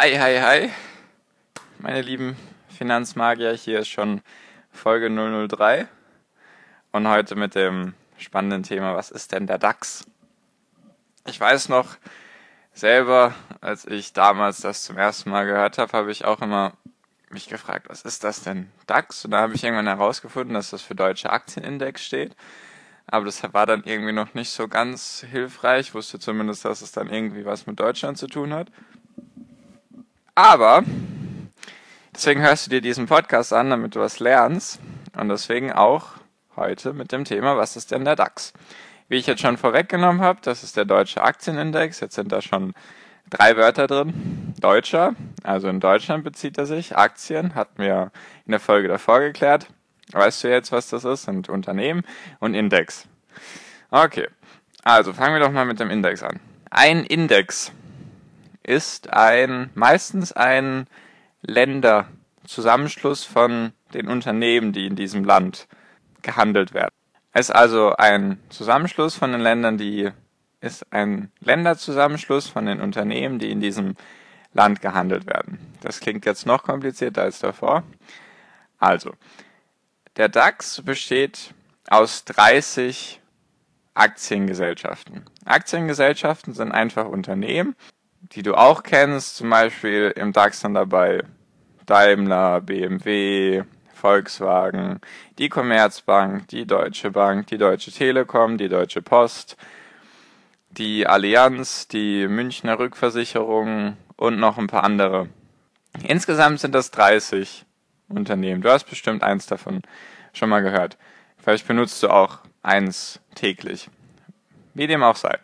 Hi, hi, hi. Meine lieben Finanzmagier, hier ist schon Folge 003 und heute mit dem spannenden Thema, was ist denn der DAX? Ich weiß noch selber, als ich damals das zum ersten Mal gehört habe, habe ich auch immer mich gefragt, was ist das denn DAX? Und da habe ich irgendwann herausgefunden, dass das für Deutsche Aktienindex steht. Aber das war dann irgendwie noch nicht so ganz hilfreich. Ich wusste zumindest, dass es dann irgendwie was mit Deutschland zu tun hat. Aber deswegen hörst du dir diesen Podcast an, damit du was lernst. Und deswegen auch heute mit dem Thema, was ist denn der DAX? Wie ich jetzt schon vorweggenommen habe, das ist der deutsche Aktienindex. Jetzt sind da schon drei Wörter drin. Deutscher, also in Deutschland bezieht er sich. Aktien, hatten wir in der Folge davor geklärt. Weißt du jetzt, was das ist? Sind Unternehmen und Index. Okay, also fangen wir doch mal mit dem Index an. Ein Index ist ein meistens ein Länderzusammenschluss von den Unternehmen, die in diesem Land gehandelt werden. Es ist also ein Zusammenschluss von den Ländern, die ist ein Länderzusammenschluss von den Unternehmen, die in diesem Land gehandelt werden. Das klingt jetzt noch komplizierter als davor. Also, der DAX besteht aus 30 Aktiengesellschaften. Aktiengesellschaften sind einfach Unternehmen, die du auch kennst, zum Beispiel im DAX dann dabei Daimler, BMW, Volkswagen, die Commerzbank, die Deutsche Bank, die Deutsche Telekom, die Deutsche Post, die Allianz, die Münchner Rückversicherung und noch ein paar andere. Insgesamt sind das 30 Unternehmen. Du hast bestimmt eins davon schon mal gehört. Vielleicht benutzt du auch eins täglich. Wie dem auch sei.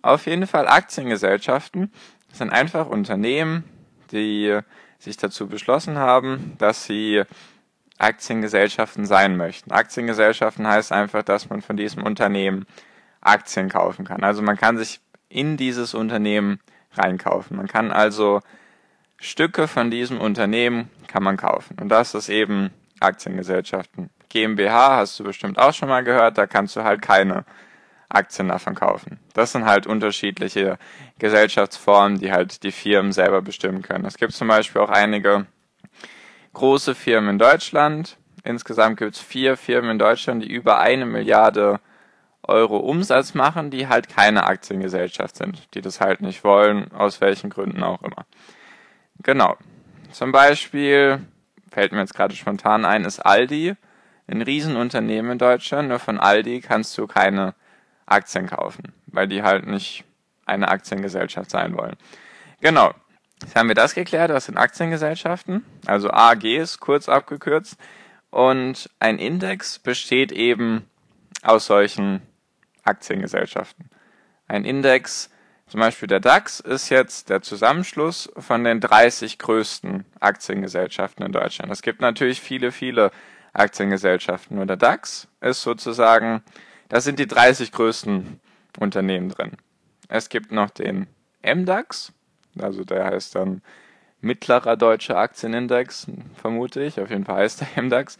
Auf jeden Fall Aktiengesellschaften sind einfach Unternehmen, die sich dazu beschlossen haben, dass sie Aktiengesellschaften sein möchten. Aktiengesellschaften heißt einfach, dass man von diesem Unternehmen Aktien kaufen kann. Also man kann sich in dieses Unternehmen reinkaufen. Man kann also Stücke von diesem Unternehmen kann man kaufen. Und das ist eben Aktiengesellschaften. GmbH hast du bestimmt auch schon mal gehört, da kannst du halt keine Aktien davon kaufen. Das sind halt unterschiedliche Gesellschaftsformen, die halt die Firmen selber bestimmen können. Es gibt zum Beispiel auch einige große Firmen in Deutschland. Insgesamt gibt es vier Firmen in Deutschland, die über eine Milliarde Euro Umsatz machen, die halt keine Aktiengesellschaft sind, die das halt nicht wollen, aus welchen Gründen auch immer. Genau. Zum Beispiel, fällt mir jetzt gerade spontan ein, ist Aldi, ein Riesenunternehmen in Deutschland. Nur von Aldi kannst du keine Aktien kaufen, weil die halt nicht eine Aktiengesellschaft sein wollen. Genau. Jetzt haben wir das geklärt, was sind Aktiengesellschaften, also AGs, kurz abgekürzt. Und ein Index besteht eben aus solchen Aktiengesellschaften. Ein Index, zum Beispiel der DAX, ist jetzt der Zusammenschluss von den 30 größten Aktiengesellschaften in Deutschland. Es gibt natürlich viele, viele Aktiengesellschaften. Nur der DAX ist sozusagen da sind die 30 größten Unternehmen drin. Es gibt noch den MDAX, also der heißt dann Mittlerer Deutscher Aktienindex, vermute ich. Auf jeden Fall heißt der MDAX.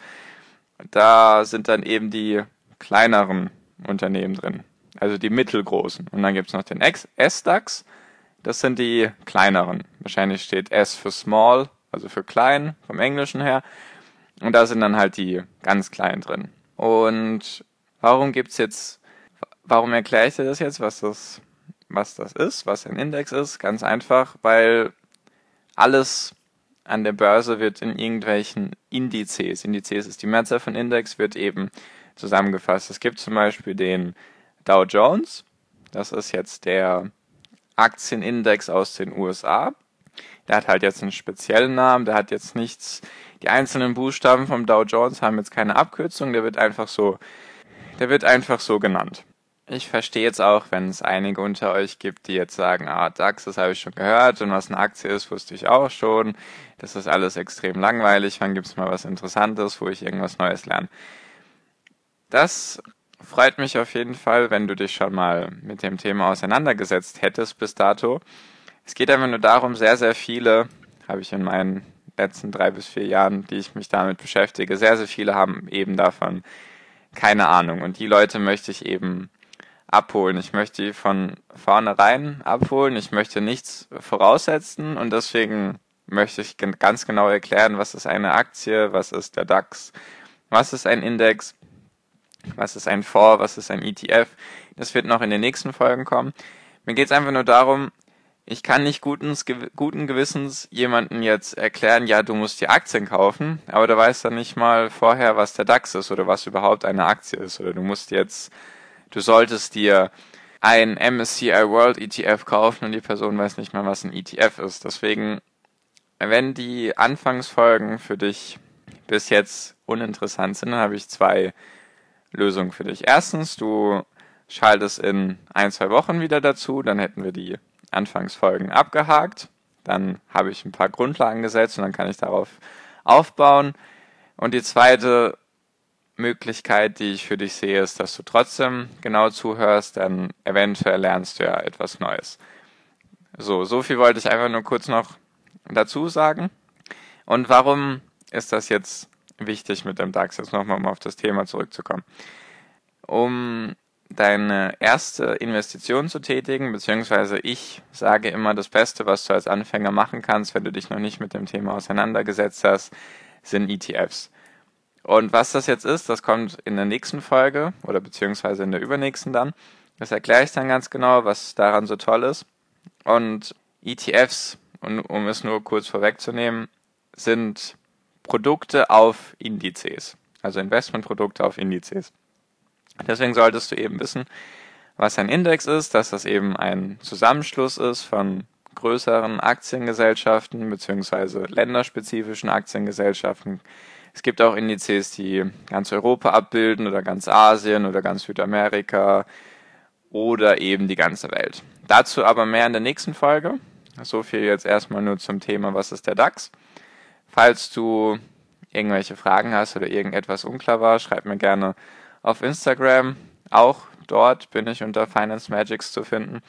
Da sind dann eben die kleineren Unternehmen drin, also die mittelgroßen. Und dann gibt es noch den SDAX, das sind die kleineren. Wahrscheinlich steht S für Small, also für klein vom Englischen her. Und da sind dann halt die ganz kleinen drin. Und Warum gibt's jetzt, warum erkläre ich dir das jetzt, was das, was das ist, was ein Index ist? Ganz einfach, weil alles an der Börse wird in irgendwelchen Indizes, Indizes ist die Mehrzahl von Index, wird eben zusammengefasst. Es gibt zum Beispiel den Dow Jones, das ist jetzt der Aktienindex aus den USA. Der hat halt jetzt einen speziellen Namen, der hat jetzt nichts, die einzelnen Buchstaben vom Dow Jones haben jetzt keine Abkürzung, der wird einfach so der wird einfach so genannt. ich verstehe jetzt auch, wenn es einige unter euch gibt, die jetzt sagen, ah, DAX, das habe ich schon gehört und was eine Aktie ist, wusste ich auch schon. Das ist alles extrem langweilig. Wann gibt es mal was Interessantes, wo ich irgendwas Neues lerne? Das freut mich auf jeden Fall, wenn du dich schon mal mit dem Thema auseinandergesetzt hättest bis dato. Es geht einfach nur darum, sehr, sehr viele, habe ich in meinen letzten drei bis vier Jahren, die ich mich damit beschäftige, sehr, sehr viele haben eben davon keine Ahnung. Und die Leute möchte ich eben abholen. Ich möchte die von vornherein abholen. Ich möchte nichts voraussetzen und deswegen möchte ich ganz genau erklären, was ist eine Aktie, was ist der DAX, was ist ein Index, was ist ein Fonds, was ist ein ETF. Das wird noch in den nächsten Folgen kommen. Mir geht es einfach nur darum, ich kann nicht guten, guten Gewissens jemanden jetzt erklären, ja, du musst die Aktien kaufen, aber du weißt dann nicht mal vorher, was der DAX ist oder was überhaupt eine Aktie ist. Oder du musst jetzt Du solltest dir ein MSCI World ETF kaufen und die Person weiß nicht mal, was ein ETF ist. Deswegen, wenn die Anfangsfolgen für dich bis jetzt uninteressant sind, habe ich zwei Lösungen für dich. Erstens, du schaltest in ein, zwei Wochen wieder dazu, dann hätten wir die Anfangsfolgen abgehakt. Dann habe ich ein paar Grundlagen gesetzt und dann kann ich darauf aufbauen. Und die zweite Möglichkeit, die ich für dich sehe, ist, dass du trotzdem genau zuhörst, dann eventuell lernst du ja etwas Neues. So, so viel wollte ich einfach nur kurz noch dazu sagen. Und warum ist das jetzt wichtig mit dem DAX? Jetzt nochmal, um auf das Thema zurückzukommen. Um deine erste Investition zu tätigen, beziehungsweise ich sage immer, das Beste, was du als Anfänger machen kannst, wenn du dich noch nicht mit dem Thema auseinandergesetzt hast, sind ETFs. Und was das jetzt ist, das kommt in der nächsten Folge oder beziehungsweise in der übernächsten dann. Das erkläre ich dann ganz genau, was daran so toll ist. Und ETFs, um es nur kurz vorwegzunehmen, sind Produkte auf Indizes. Also Investmentprodukte auf Indizes. Deswegen solltest du eben wissen, was ein Index ist, dass das eben ein Zusammenschluss ist von größeren Aktiengesellschaften beziehungsweise länderspezifischen Aktiengesellschaften, es gibt auch Indizes, die ganz Europa abbilden oder ganz Asien oder ganz Südamerika oder eben die ganze Welt. Dazu aber mehr in der nächsten Folge. So viel jetzt erstmal nur zum Thema, was ist der DAX. Falls du irgendwelche Fragen hast oder irgendetwas unklar war, schreib mir gerne auf Instagram. Auch dort bin ich unter Finance Magics zu finden.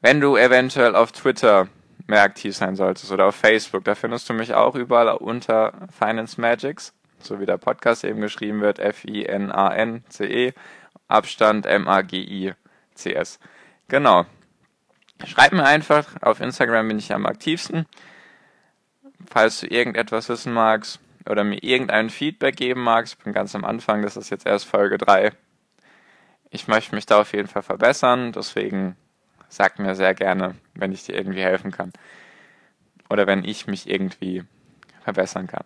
Wenn du eventuell auf Twitter mehr aktiv sein solltest oder auf Facebook. Da findest du mich auch überall unter Finance Magics, so wie der Podcast eben geschrieben wird, F-I-N-A-N-C-E, Abstand M-A-G-I-C-S. Genau. Schreib mir einfach, auf Instagram bin ich am aktivsten. Falls du irgendetwas wissen magst oder mir irgendein Feedback geben magst, ich bin ganz am Anfang, das ist jetzt erst Folge 3. Ich möchte mich da auf jeden Fall verbessern, deswegen sag mir sehr gerne, wenn ich dir irgendwie helfen kann. Oder wenn ich mich irgendwie verbessern kann.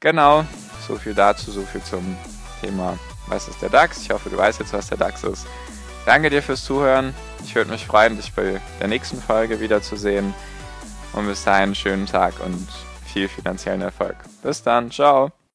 Genau, so viel dazu, so viel zum Thema, was ist der DAX. Ich hoffe, du weißt jetzt, was der DAX ist. Danke dir fürs Zuhören. Ich würde mich freuen, dich bei der nächsten Folge wiederzusehen. Und bis dahin schönen Tag und viel finanziellen Erfolg. Bis dann, ciao.